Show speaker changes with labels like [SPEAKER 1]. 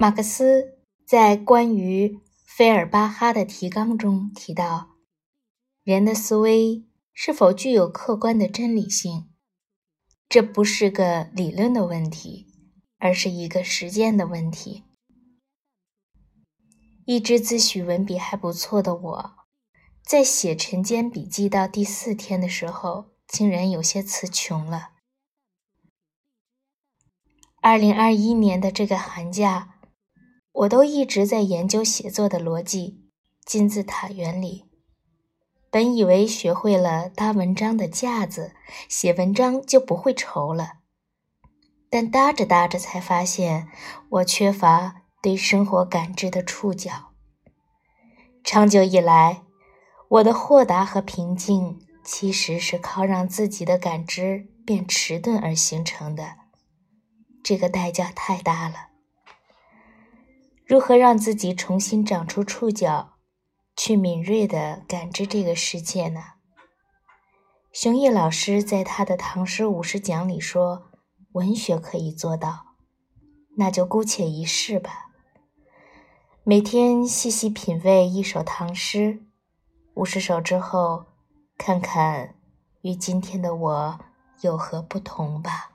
[SPEAKER 1] 马克思在关于费尔巴哈的提纲中提到，人的思维是否具有客观的真理性，这不是个理论的问题，而是一个实践的问题。一直自诩文笔还不错的我，在写晨间笔记到第四天的时候，竟然有些词穷了。二零二一年的这个寒假。我都一直在研究写作的逻辑，金字塔原理。本以为学会了搭文章的架子，写文章就不会愁了。但搭着搭着才发现，我缺乏对生活感知的触角。长久以来，我的豁达和平静，其实是靠让自己的感知变迟钝而形成的。这个代价太大了。如何让自己重新长出触角，去敏锐地感知这个世界呢？熊毅老师在他的《唐诗五十讲》里说：“文学可以做到，那就姑且一试吧。每天细细品味一首唐诗，五十首之后，看看与今天的我有何不同吧。”